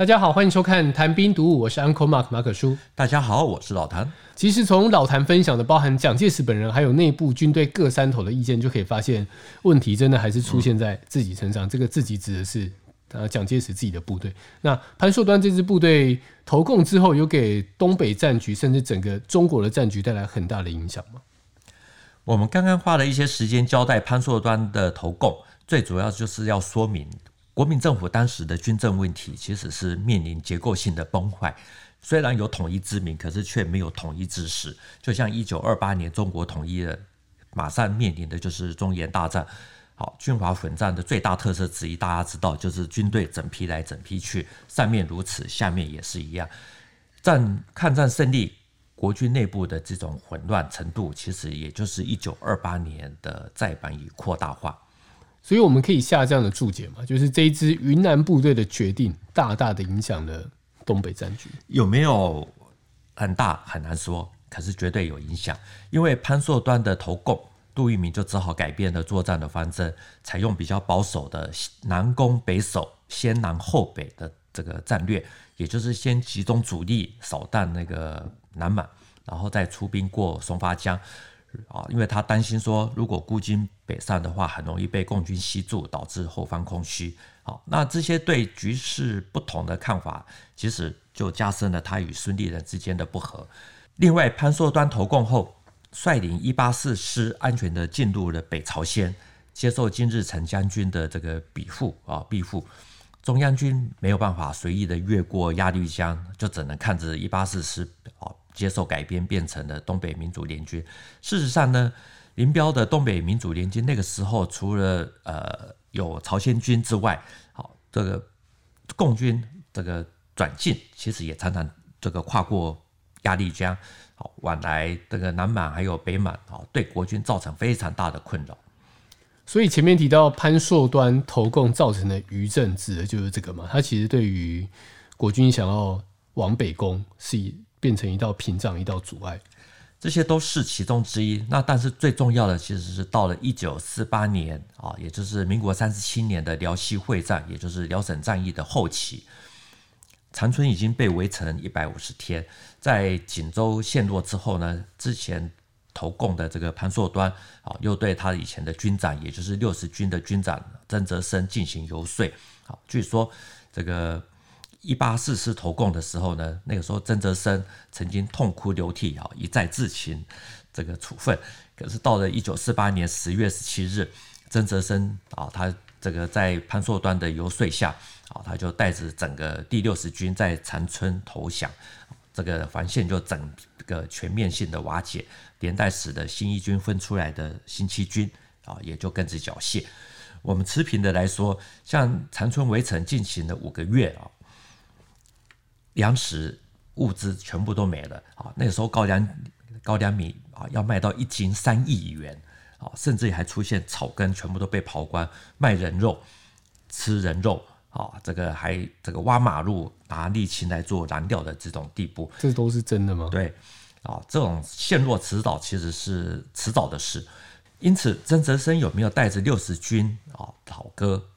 大家好，欢迎收看谈兵读武，我是 Uncle Mark 马可叔。大家好，我是老谭。其实从老谭分享的，包含蒋介石本人，还有内部军队各山头的意见，就可以发现问题真的还是出现在自己身上。嗯、这个自己指的是呃蒋介石自己的部队。那潘硕端这支部队投共之后，有给东北战局甚至整个中国的战局带来很大的影响吗？我们刚刚花了一些时间交代潘硕端的投共，最主要就是要说明。国民政府当时的军政问题其实是面临结构性的崩坏，虽然有统一之名，可是却没有统一之实。就像一九二八年中国统一了，马上面临的就是中原大战。好，军阀混战的最大特色之一，大家知道就是军队整批来整批去，上面如此，下面也是一样。战抗战胜利，国军内部的这种混乱程度，其实也就是一九二八年的再版与扩大化。所以我们可以下这样的注解嘛，就是这一支云南部队的决定，大大的影响了东北战局。有没有很大很难说，可是绝对有影响。因为潘硕端的投共，杜聿明就只好改变了作战的方针，采用比较保守的南攻北守、先南后北的这个战略，也就是先集中主力扫荡那个南满，然后再出兵过松花江。啊，因为他担心说，如果孤军北上的话，很容易被共军吸住，导致后方空虚。好，那这些对局势不同的看法，其实就加深了他与孙立人之间的不和。另外，潘硕端投共后，率领一八四师安全地进入了北朝鲜，接受金日成将军的这个庇护啊庇护。中央军没有办法随意的越过鸭绿江，就只能看着一八四师啊。接受改编，变成了东北民主联军。事实上呢，林彪的东北民主联军那个时候，除了呃有朝鲜军之外，好，这个共军这个转进，其实也常常这个跨过鸭绿江，好往来这个南满还有北满，好对国军造成非常大的困扰。所以前面提到潘硕端投共造成的余震，指的就是这个嘛？他其实对于国军想要往北攻是。变成一道屏障，一道阻碍，这些都是其中之一。那但是最重要的，其实是到了一九四八年啊，也就是民国三十七年的辽西会战，也就是辽沈战役的后期，长春已经被围城一百五十天。在锦州陷落之后呢，之前投共的这个潘硕端啊，又对他以前的军长，也就是六十军的军长曾泽生进行游说。好，据说这个。一八四师投共的时候呢，那个时候曾泽生曾经痛哭流涕啊，一再自请这个处分。可是到了一九四八年十月十七日，曾泽生啊，他这个在潘硕端的游说下啊，他就带着整个第六十军在长春投降，这个防线就整个全面性的瓦解，连带使得新一军分出来的新七军啊，也就跟着缴械。我们持平的来说，像长春围城进行了五个月啊。粮食物资全部都没了啊！那个时候高粱高粱米啊要卖到一斤三亿元啊，甚至还出现草根全部都被刨光，卖人肉，吃人肉啊！这个还这个挖马路拿沥青来做燃料的这种地步，这都是真的吗？对啊，这种陷落迟早其实是迟早的事。因此，曾泽生有没有带着六十军啊讨歌？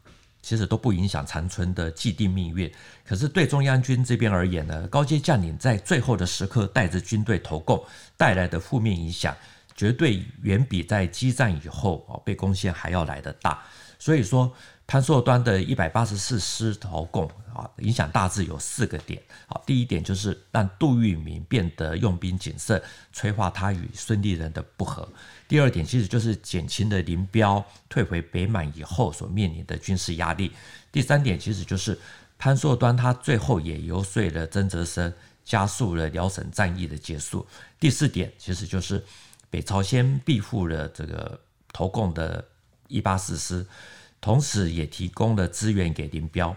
其实都不影响长春的既定命运。可是对中央军这边而言呢，高阶将领在最后的时刻带着军队投共带来的负面影响，绝对远比在激战以后啊被攻陷还要来得大。所以说，潘朔端的一百八十四师投共啊，影响大致有四个点。好，第一点就是让杜聿明变得用兵谨慎，催化他与孙立人的不和。第二点其实就是减轻了林彪退回北满以后所面临的军事压力。第三点其实就是潘朔端他最后也游说了曾泽生，加速了辽沈战役的结束。第四点其实就是北朝鲜庇护了这个投共的一八四师。同时也提供了资源给林彪，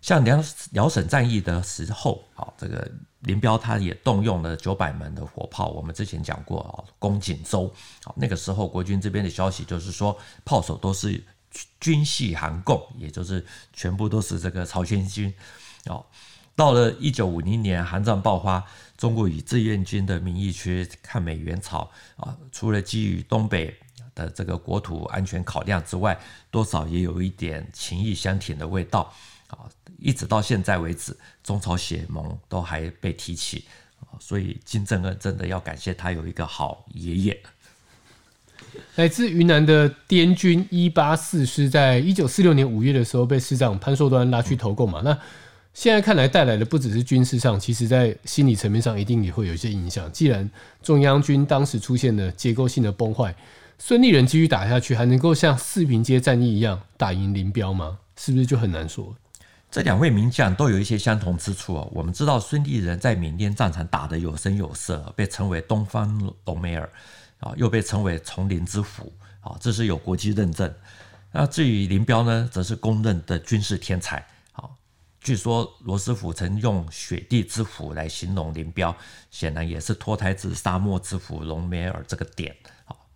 像辽辽沈战役的时候，啊，这个林彪他也动用了九百门的火炮。我们之前讲过啊，攻锦州，啊，那个时候国军这边的消息就是说，炮手都是军系韩共，也就是全部都是这个朝鲜军。哦，到了一九五零年，韩战爆发，中国以志愿军的名义去抗美援朝，啊，除了基于东北。的这个国土安全考量之外，多少也有一点情义相挺的味道啊。一直到现在为止，中朝血盟都还被提起，所以金正恩真的要感谢他有一个好爷爷。来自云南的滇军一八四师，在一九四六年五月的时候被师长潘寿端拉去投共嘛。那现在看来，带来的不只是军事上，其实在心理层面上一定也会有一些影响。既然中央军当时出现了结构性的崩坏，孙立人继续打下去，还能够像四平街战役一样打赢林彪吗？是不是就很难说？这两位名将都有一些相同之处哦。我们知道孙立人在缅甸战场打得有声有色，被称为东方隆美尔。啊，又被称为丛林之虎，啊，这是有国际认证。那至于林彪呢，则是公认的军事天才。好，据说罗斯福曾用雪地之虎来形容林彪，显然也是脱胎自沙漠之虎隆美尔这个点。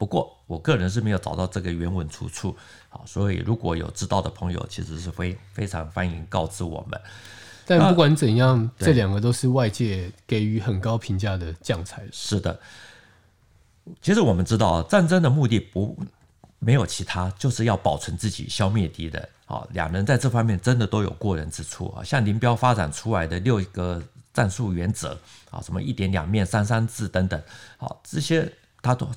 不过我个人是没有找到这个原文出处。好，所以如果有知道的朋友，其实是非非常欢迎告知我们。但不管怎样，这两个都是外界给予很高评价的将才。是的。其实我们知道，战争的目的不没有其他，就是要保存自己，消灭敌人。啊，两人在这方面真的都有过人之处啊。像林彪发展出来的六个战术原则啊，什么一点两面、三三制等等，好，这些他都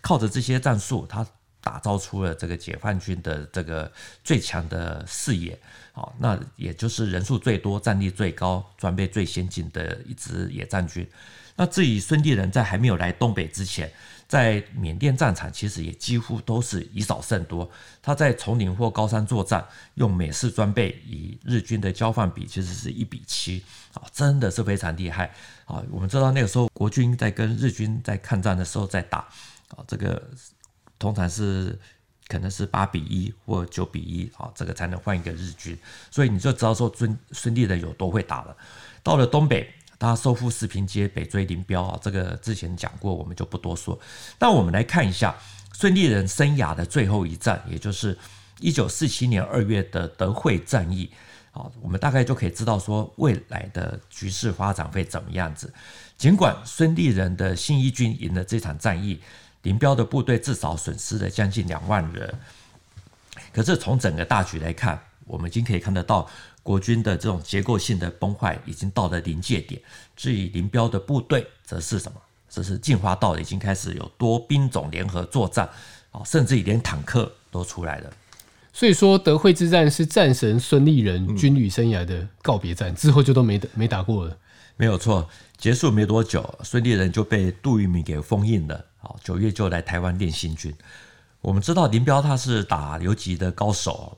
靠着这些战术，他打造出了这个解放军的这个最强的视野。好，那也就是人数最多、战力最高、装备最先进的一支野战军。那至于孙立人在还没有来东北之前，在缅甸战场其实也几乎都是以少胜多。他在丛林或高山作战，用美式装备与日军的交换比其实是一比七啊，真的是非常厉害啊。我们知道那个时候国军在跟日军在抗战的时候在打啊，这个通常是可能是八比一或九比一啊，这个才能换一个日军。所以你就知道说孙孙立人有多会打了。到了东北。他收复四平街，北追林彪啊，这个之前讲过，我们就不多说。那我们来看一下孙立人生涯的最后一战，也就是一九四七年二月的德惠战役啊，我们大概就可以知道说未来的局势发展会怎么样子。尽管孙立人的信义军赢了这场战役，林彪的部队至少损失了将近两万人，可是从整个大局来看，我们已经可以看得到。国军的这种结构性的崩坏已经到了临界点，至于林彪的部队则是什么？则是进化到已经开始有多兵种联合作战，啊，甚至于连坦克都出来了。所以说，德惠之战是战神孙立人军旅生涯的告别战，之后就都没没打过了。没有错，结束没多久，孙立人就被杜聿明给封印了。哦，九月就来台湾练新军。我们知道林彪他是打游击的高手，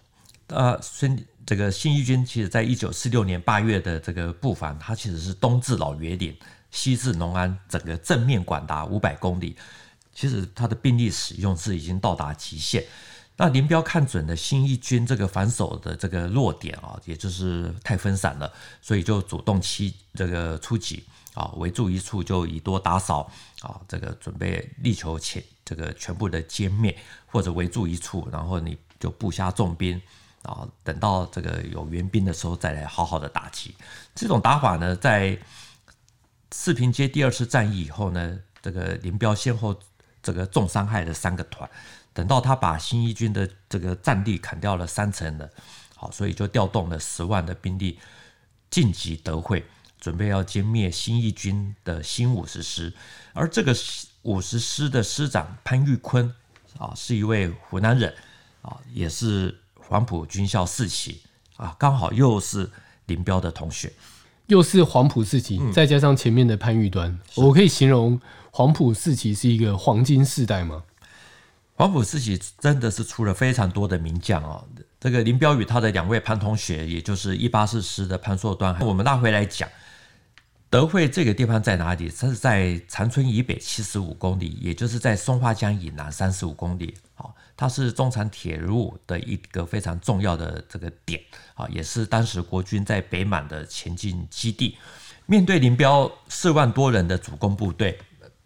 啊，孙。这个新一军其实在一九四六年八月的这个布防，他其实是东至老爷岭，西至农安，整个正面管达五百公里。其实他的兵力使用是已经到达极限。那林彪看准了新一军这个防守的这个弱点啊，也就是太分散了，所以就主动期这个出击啊，围住一处就以多打少啊，这个准备力求全这个全部的歼灭，或者围住一处，然后你就布下重兵。啊，等到这个有援兵的时候再来好好的打击。这种打法呢，在四平街第二次战役以后呢，这个林彪先后这个重伤害了三个团。等到他把新一军的这个战力砍掉了三成了，好，所以就调动了十万的兵力晋级德惠，准备要歼灭新一军的新五十师。而这个五十师的师长潘玉坤啊，是一位湖南人啊，也是。黄埔军校四期啊，刚好又是林彪的同学，又是黄埔四期，再加上前面的潘玉端，嗯、我可以形容黄埔四期是一个黄金世代吗？黄埔四期真的是出了非常多的名将啊！这个林彪与他的两位潘同学，也就是一八四师的潘硕端，我们拉回来讲，德惠这个地方在哪里？它是在长春以北七十五公里，也就是在松花江以南三十五公里。好。它是中长铁路的一个非常重要的这个点啊，也是当时国军在北满的前进基地。面对林彪四万多人的主攻部队，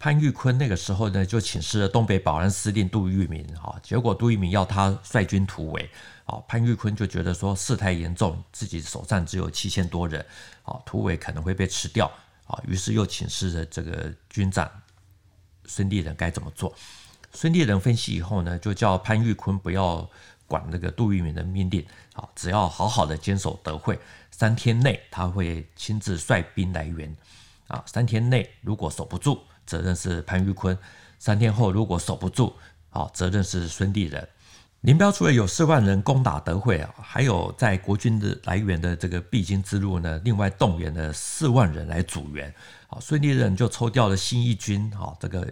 潘玉坤那个时候呢就请示了东北保安司令杜聿明啊，结果杜聿明要他率军突围啊，潘玉坤就觉得说事态严重，自己手上只有七千多人啊，突围可能会被吃掉啊，于是又请示了这个军长孙立人该怎么做。孙立人分析以后呢，就叫潘玉坤不要管那个杜聿明的命令，啊，只要好好的坚守德惠，三天内他会亲自率兵来援，啊，三天内如果守不住，责任是潘玉坤；三天后如果守不住，啊，责任是孙立人。林彪除了有四万人攻打德惠啊，还有在国军的来源的这个必经之路呢，另外动员了四万人来阻援。啊，孙立人就抽调了新一军，啊，这个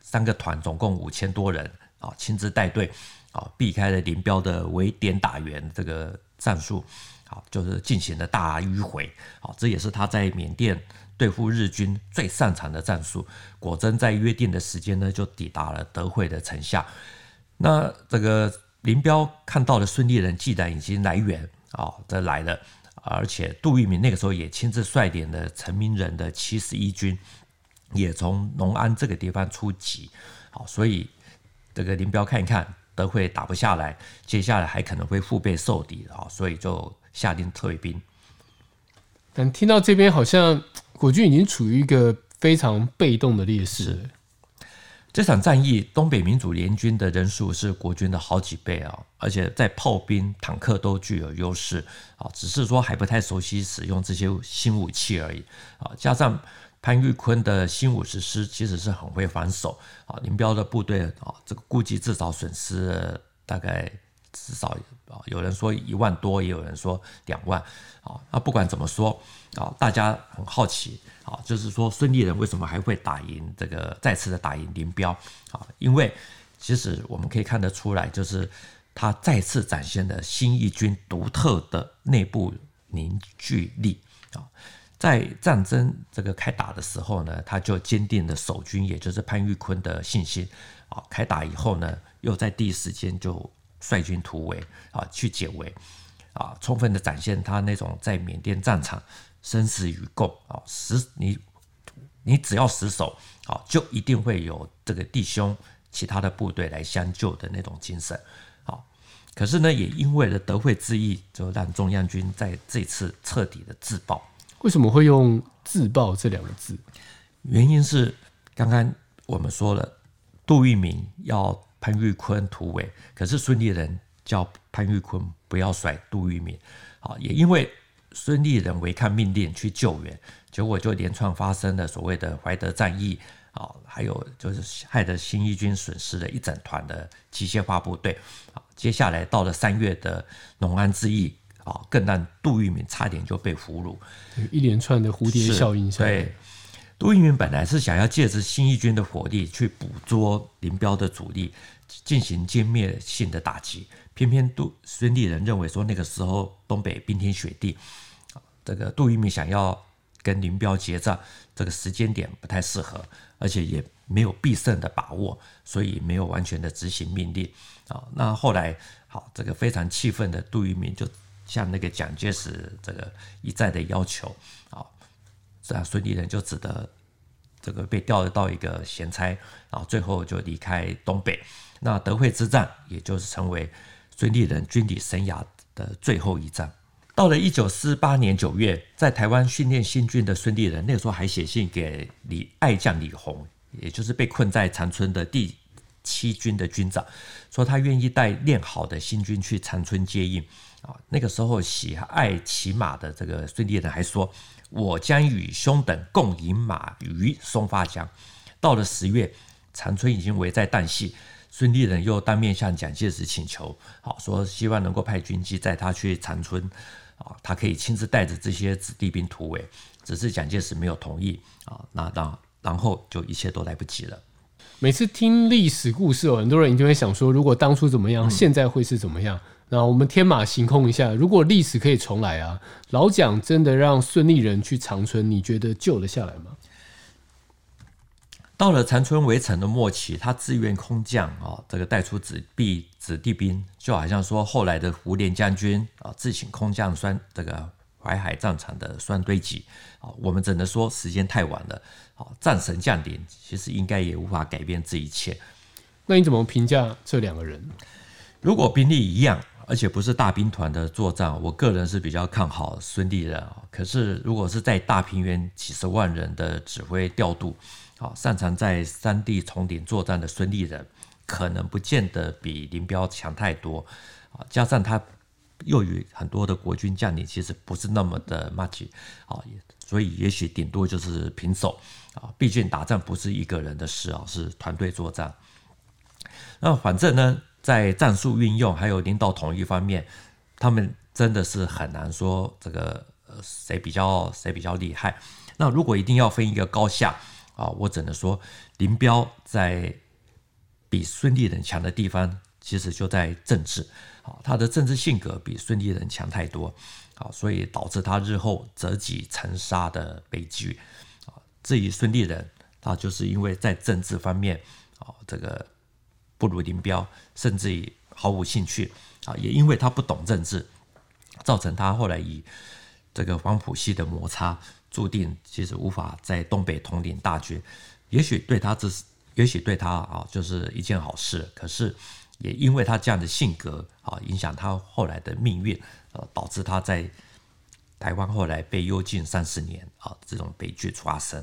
三个团总共五千多人，啊，亲自带队，啊，避开了林彪的围点打援这个战术，啊，就是进行了大迂回，啊，这也是他在缅甸对付日军最擅长的战术。果真在约定的时间呢，就抵达了德惠的城下。那这个。林彪看到了孙立人既然已经来援啊、这来了，而且杜聿明那个时候也亲自率领了陈明仁的七十一军，也从农安这个地方出击，好，所以这个林彪看一看德会打不下来，接下来还可能会腹背受敌啊，所以就下令退兵。但听到这边，好像国军已经处于一个非常被动的劣势。这场战役，东北民主联军的人数是国军的好几倍啊，而且在炮兵、坦克都具有优势啊，只是说还不太熟悉使用这些新武器而已啊。加上潘玉坤的新五十师其实是很会防守啊，林彪的部队啊，这个估计至少损失大概至少啊，有人说一万多，也有人说两万啊。那不管怎么说啊，大家很好奇。啊，就是说孙立人为什么还会打赢这个再次的打赢林彪啊？因为其实我们可以看得出来，就是他再次展现了新一军独特的内部凝聚力啊。在战争这个开打的时候呢，他就坚定了守军，也就是潘玉坤的信心啊。开打以后呢，又在第一时间就率军突围啊，去解围啊，充分的展现他那种在缅甸战场。生死与共啊，死你你只要死守啊，就一定会有这个弟兄其他的部队来相救的那种精神啊。可是呢，也因为了德惠之役，就让中央军在这次彻底的自爆。为什么会用“自爆”这两个字？原因是刚刚我们说了，杜聿明要潘玉坤突围，可是孙立人叫潘玉坤不要甩杜聿明啊，也因为。孙立人违抗命令去救援，结果就连串发生了所谓的怀德战役啊，还有就是害得新一军损失了一整团的机械化部队啊。接下来到了三月的农安之役啊，更让杜聿明差点就被俘虏。一连串的蝴蝶效应下，对，杜聿明本来是想要借着新一军的火力去捕捉林彪的主力，进行歼灭性的打击。偏偏杜孙立人认为说，那个时候东北冰天雪地，这个杜聿明想要跟林彪结账，这个时间点不太适合，而且也没有必胜的把握，所以没有完全的执行命令啊。那后来，好，这个非常气愤的杜聿明就向那个蒋介石这个一再的要求啊，这样孙立人就只得这个被调到一个闲差，然后最后就离开东北。那德惠之战，也就是成为。孙立人军旅生涯的最后一战，到了一九四八年九月，在台湾训练新军的孙立人，那个时候还写信给李爱将李鸿，也就是被困在长春的第七军的军长，说他愿意带练好的新军去长春接应。啊，那个时候喜爱骑马的这个孙立人还说：“我将与兄等共饮马于松发江。”到了十月，长春已经危在旦夕。孙立人又当面向蒋介石请求，好说希望能够派军机载他去长春，啊，他可以亲自带着这些子弟兵突围，只是蒋介石没有同意啊，那然然后就一切都来不及了。每次听历史故事哦，很多人就会想说，如果当初怎么样，现在会是怎么样？那、嗯、我们天马行空一下，如果历史可以重来啊，老蒋真的让孙立人去长春，你觉得救得下来吗？到了长春围城的末期，他自愿空降啊，这个带出子弟子弟兵，就好像说后来的胡琏将军啊，自请空降酸这个淮海战场的酸堆集啊，我们只能说时间太晚了啊，战神降临，其实应该也无法改变这一切。那你怎么评价这两个人？如果兵力一样，而且不是大兵团的作战，我个人是比较看好孙立人啊。可是如果是在大平原几十万人的指挥调度，好，擅长在山地丛林作战的孙立人，可能不见得比林彪强太多。啊，加上他又与很多的国军将领其实不是那么的 much 啊，所以也许顶多就是平手啊。毕竟打仗不是一个人的事啊，是团队作战。那反正呢，在战术运用还有领导统一方面，他们真的是很难说这个谁比较谁比较厉害。那如果一定要分一个高下啊，我只能说林彪在比孙立人强的地方，其实就在政治他的政治性格比孙立人强太多啊，所以导致他日后折戟沉沙的悲剧啊。至于孙立人，他就是因为在政治方面啊，这个不如林彪，甚至于毫无兴趣啊，也因为他不懂政治，造成他后来以这个黄埔系的摩擦。注定其实无法在东北统领大军，也许对他这是，也许对他啊就是一件好事。可是也因为他这样的性格啊，影响他后来的命运，呃，导致他在台湾后来被幽禁三十年啊，这种悲剧发生。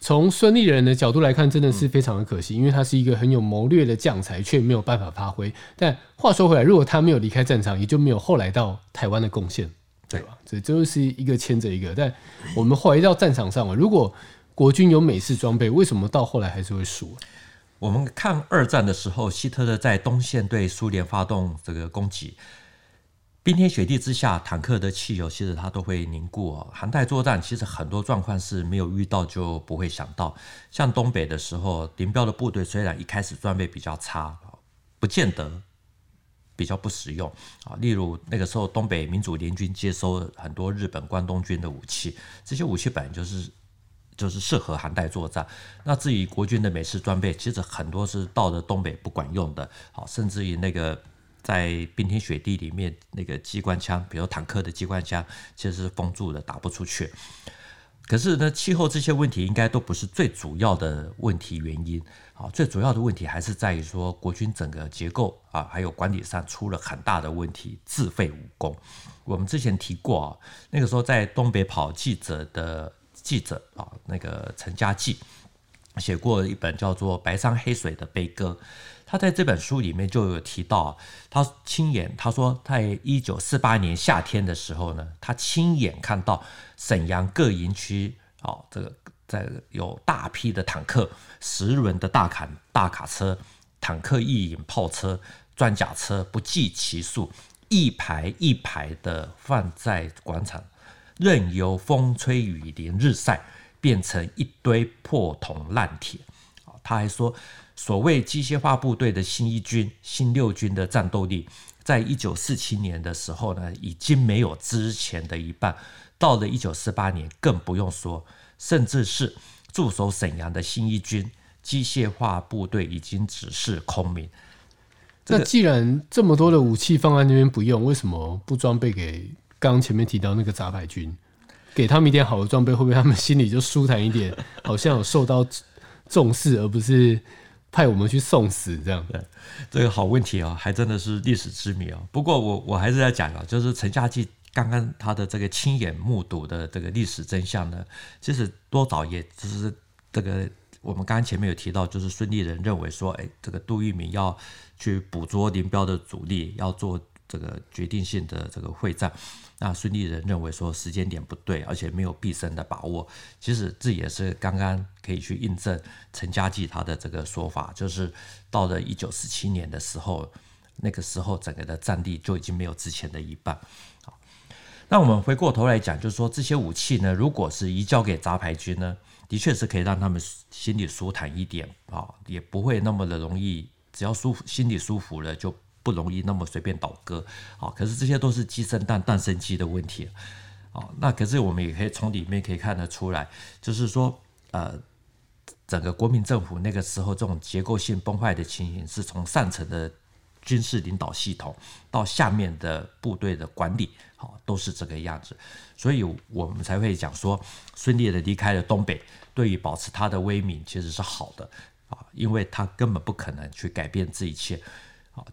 从孙立人的角度来看，真的是非常的可惜，因为他是一个很有谋略的将才，却没有办法发挥。但话说回来，如果他没有离开战场，也就没有后来到台湾的贡献。对吧？这就是一个牵着一个。但我们回到战场上啊，如果国军有美式装备，为什么到后来还是会输？我们看二战的时候，希特勒在东线对苏联发动这个攻击，冰天雪地之下，坦克的汽油其实它都会凝固哦。寒带作战其实很多状况是没有遇到就不会想到。像东北的时候，林彪的部队虽然一开始装备比较差，不见得。比较不实用啊，例如那个时候东北民主联军接收很多日本关东军的武器，这些武器本来就是就是适合寒带作战。那至于国军的美式装备，其实很多是到了东北不管用的，好，甚至于那个在冰天雪地里面那个机关枪，比如坦克的机关枪，其实是封住的，打不出去。可是呢，气候这些问题应该都不是最主要的问题原因啊，最主要的问题还是在于说国军整个结构啊，还有管理上出了很大的问题，自废武功。我们之前提过啊，那个时候在东北跑记者的记者啊，那个陈嘉济写过一本叫做《白山黑水的悲歌》。他在这本书里面就有提到，他亲眼他说，在一九四八年夏天的时候呢，他亲眼看到沈阳各营区，哦，这个在有大批的坦克、十轮的大卡大卡车、坦克翼影炮车、装甲车不计其数，一排一排的放在广场，任由风吹雨淋日晒，变成一堆破铜烂铁。他还说。所谓机械化部队的新一军、新六军的战斗力，在一九四七年的时候呢，已经没有之前的一半。到了一九四八年，更不用说，甚至是驻守沈阳的新一军机械化部队已经只是空名。那既然这么多的武器放在那边不用，为什么不装备给刚刚前面提到那个杂牌军？给他们一点好的装备，会不会他们心里就舒坦一点？好像有受到重视，而不是？派我们去送死，这样的这个好问题啊、哦，还真的是历史之谜啊、哦。不过我我还是在讲啊，就是陈嘉济刚刚他的这个亲眼目睹的这个历史真相呢，其实多少也就是这个我们刚刚前面有提到，就是孙立人认为说，哎，这个杜聿明要去捕捉林彪的主力，要做这个决定性的这个会战。那孙立人认为说时间点不对，而且没有必胜的把握。其实这也是刚刚可以去印证陈嘉济他的这个说法，就是到了一九四七年的时候，那个时候整个的战力就已经没有之前的一半。好，那我们回过头来讲，就是说这些武器呢，如果是移交给杂牌军呢，的确是可以让他们心里舒坦一点啊，也不会那么的容易，只要舒服，心里舒服了就。不容易那么随便倒戈，啊，可是这些都是鸡生蛋，蛋生鸡的问题，啊，那可是我们也可以从里面可以看得出来，就是说，呃，整个国民政府那个时候这种结构性崩坏的情形，是从上层的军事领导系统到下面的部队的管理，好，都是这个样子，所以我们才会讲说，顺利的离开了东北，对于保持他的威名其实是好的，啊，因为他根本不可能去改变这一切。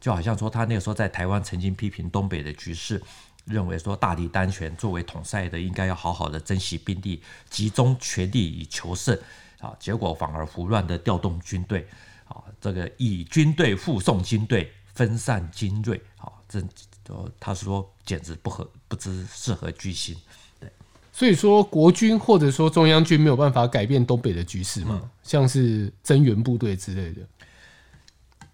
就好像说，他那个时候在台湾曾经批评东北的局势，认为说大敌当前，作为统帅的应该要好好的珍惜兵力，集中全力以求胜。啊，结果反而胡乱的调动军队，啊，这个以军队护送军队，分散精锐，啊，这就他说简直不合不知是何居心。对，所以说国军或者说中央军没有办法改变东北的局势嘛，嗯、像是增援部队之类的。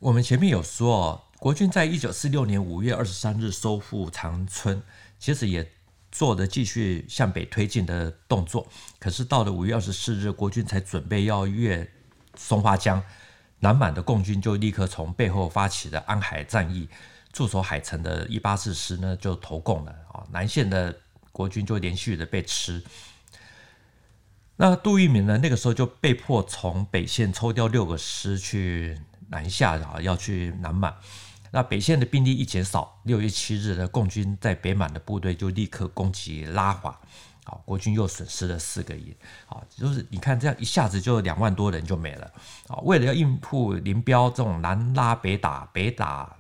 我们前面有说，国军在一九四六年五月二十三日收复长春，其实也做着继续向北推进的动作。可是到了五月二十四日，国军才准备要越松花江。南满的共军就立刻从背后发起了安海战役，驻守海城的一八四师呢就投共了啊，南线的国军就连续的被吃。那杜聿明呢，那个时候就被迫从北线抽调六个师去南下啊，要去南满。那北线的兵力一减少，六月七日的共军在北满的部队就立刻攻击拉华。好，国军又损失了四个营，好，就是你看这样一下子就两万多人就没了。啊，为了要应付林彪这种南拉北打、北打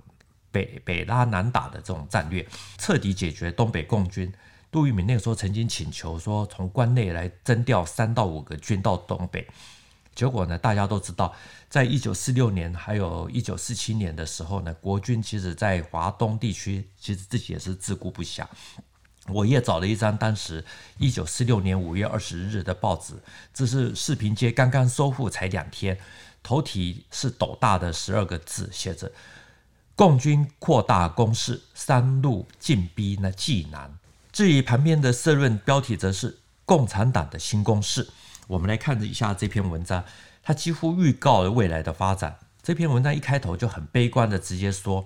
北北拉南打的这种战略，彻底解决东北共军，杜聿明那个时候曾经请求说，从关内来征调三到五个军到东北。结果呢，大家都知道，在一九四六年还有一九四七年的时候呢，国军其实在华东地区其实自己也是自顾不暇。我也找了一张当时一九四六年五月二十日的报纸，这是四平街刚刚收复才两天，头题是斗大的十二个字，写着“共军扩大攻势，三路进逼那济南”。至于旁边的社论标题则是“共产党的新攻势”。我们来看一下这篇文章，它几乎预告了未来的发展。这篇文章一开头就很悲观的直接说，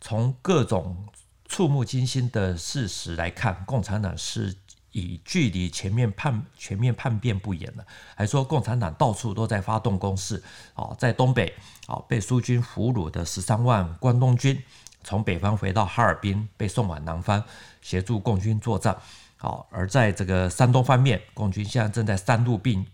从各种触目惊心的事实来看，共产党是以距离全面叛全面叛变不远了。还说共产党到处都在发动攻势啊，在东北啊被苏军俘虏的十三万关东军，从北方回到哈尔滨，被送往南方协助共军作战。好，而在这个山东方面，共军现在正在三路并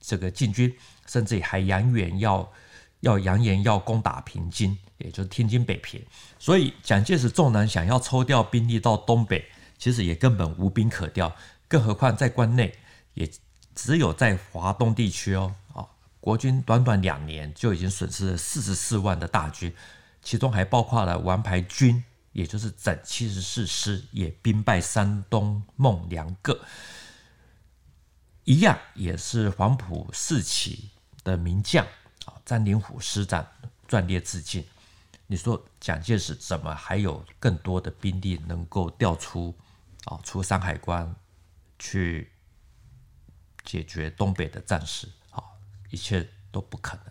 这个进军，甚至还扬言要要扬言要攻打平津。也就是天津北平，所以蒋介石纵然想要抽调兵力到东北，其实也根本无兵可调，更何况在关内，也只有在华东地区哦，啊，国军短短两年就已经损失了四十四万的大军，其中还包括了王牌军，也就是整七十四师也兵败山东孟良各，一样也是黄埔四期的名将啊，詹灵甫师长壮烈自尽。你说蒋介石怎么还有更多的兵力能够调出啊，出山海关去解决东北的战事？啊，一切都不可能。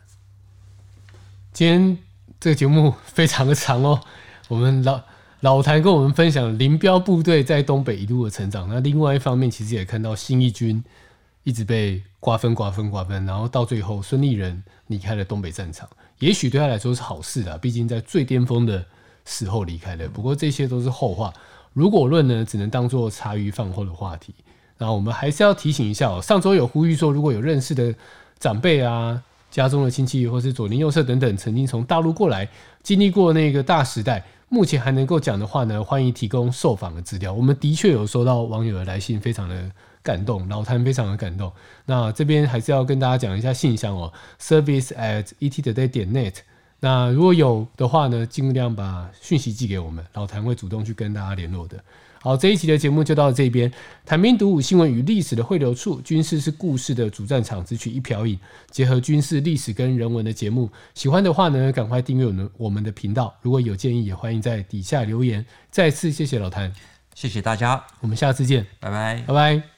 今天这个节目非常的长哦，我们老老谭跟我们分享林彪部队在东北一路的成长。那另外一方面，其实也看到新一军一直被瓜分、瓜分、瓜分，然后到最后孙立人离开了东北战场。也许对他来说是好事啊，毕竟在最巅峰的时候离开了。不过这些都是后话。如果论呢，只能当做茶余饭后的话题。然后我们还是要提醒一下哦，上周有呼吁说，如果有认识的长辈啊、家中的亲戚，或是左邻右舍等等，曾经从大陆过来，经历过那个大时代，目前还能够讲的话呢，欢迎提供受访的资料。我们的确有收到网友的来信，非常的。感动，老谭非常的感动。那这边还是要跟大家讲一下信箱哦，service at ettoday 点 net。那如果有的话呢，尽量把讯息寄给我们，老谭会主动去跟大家联络的。好，这一期的节目就到这边。坦兵读武，新闻与历史的汇流处，军事是故事的主战场，只取一瓢饮，结合军事历史跟人文的节目。喜欢的话呢，赶快订阅我们我们的频道。如果有建议，也欢迎在底下留言。再次谢谢老谭，谢谢大家，我们下次见，拜拜，拜拜。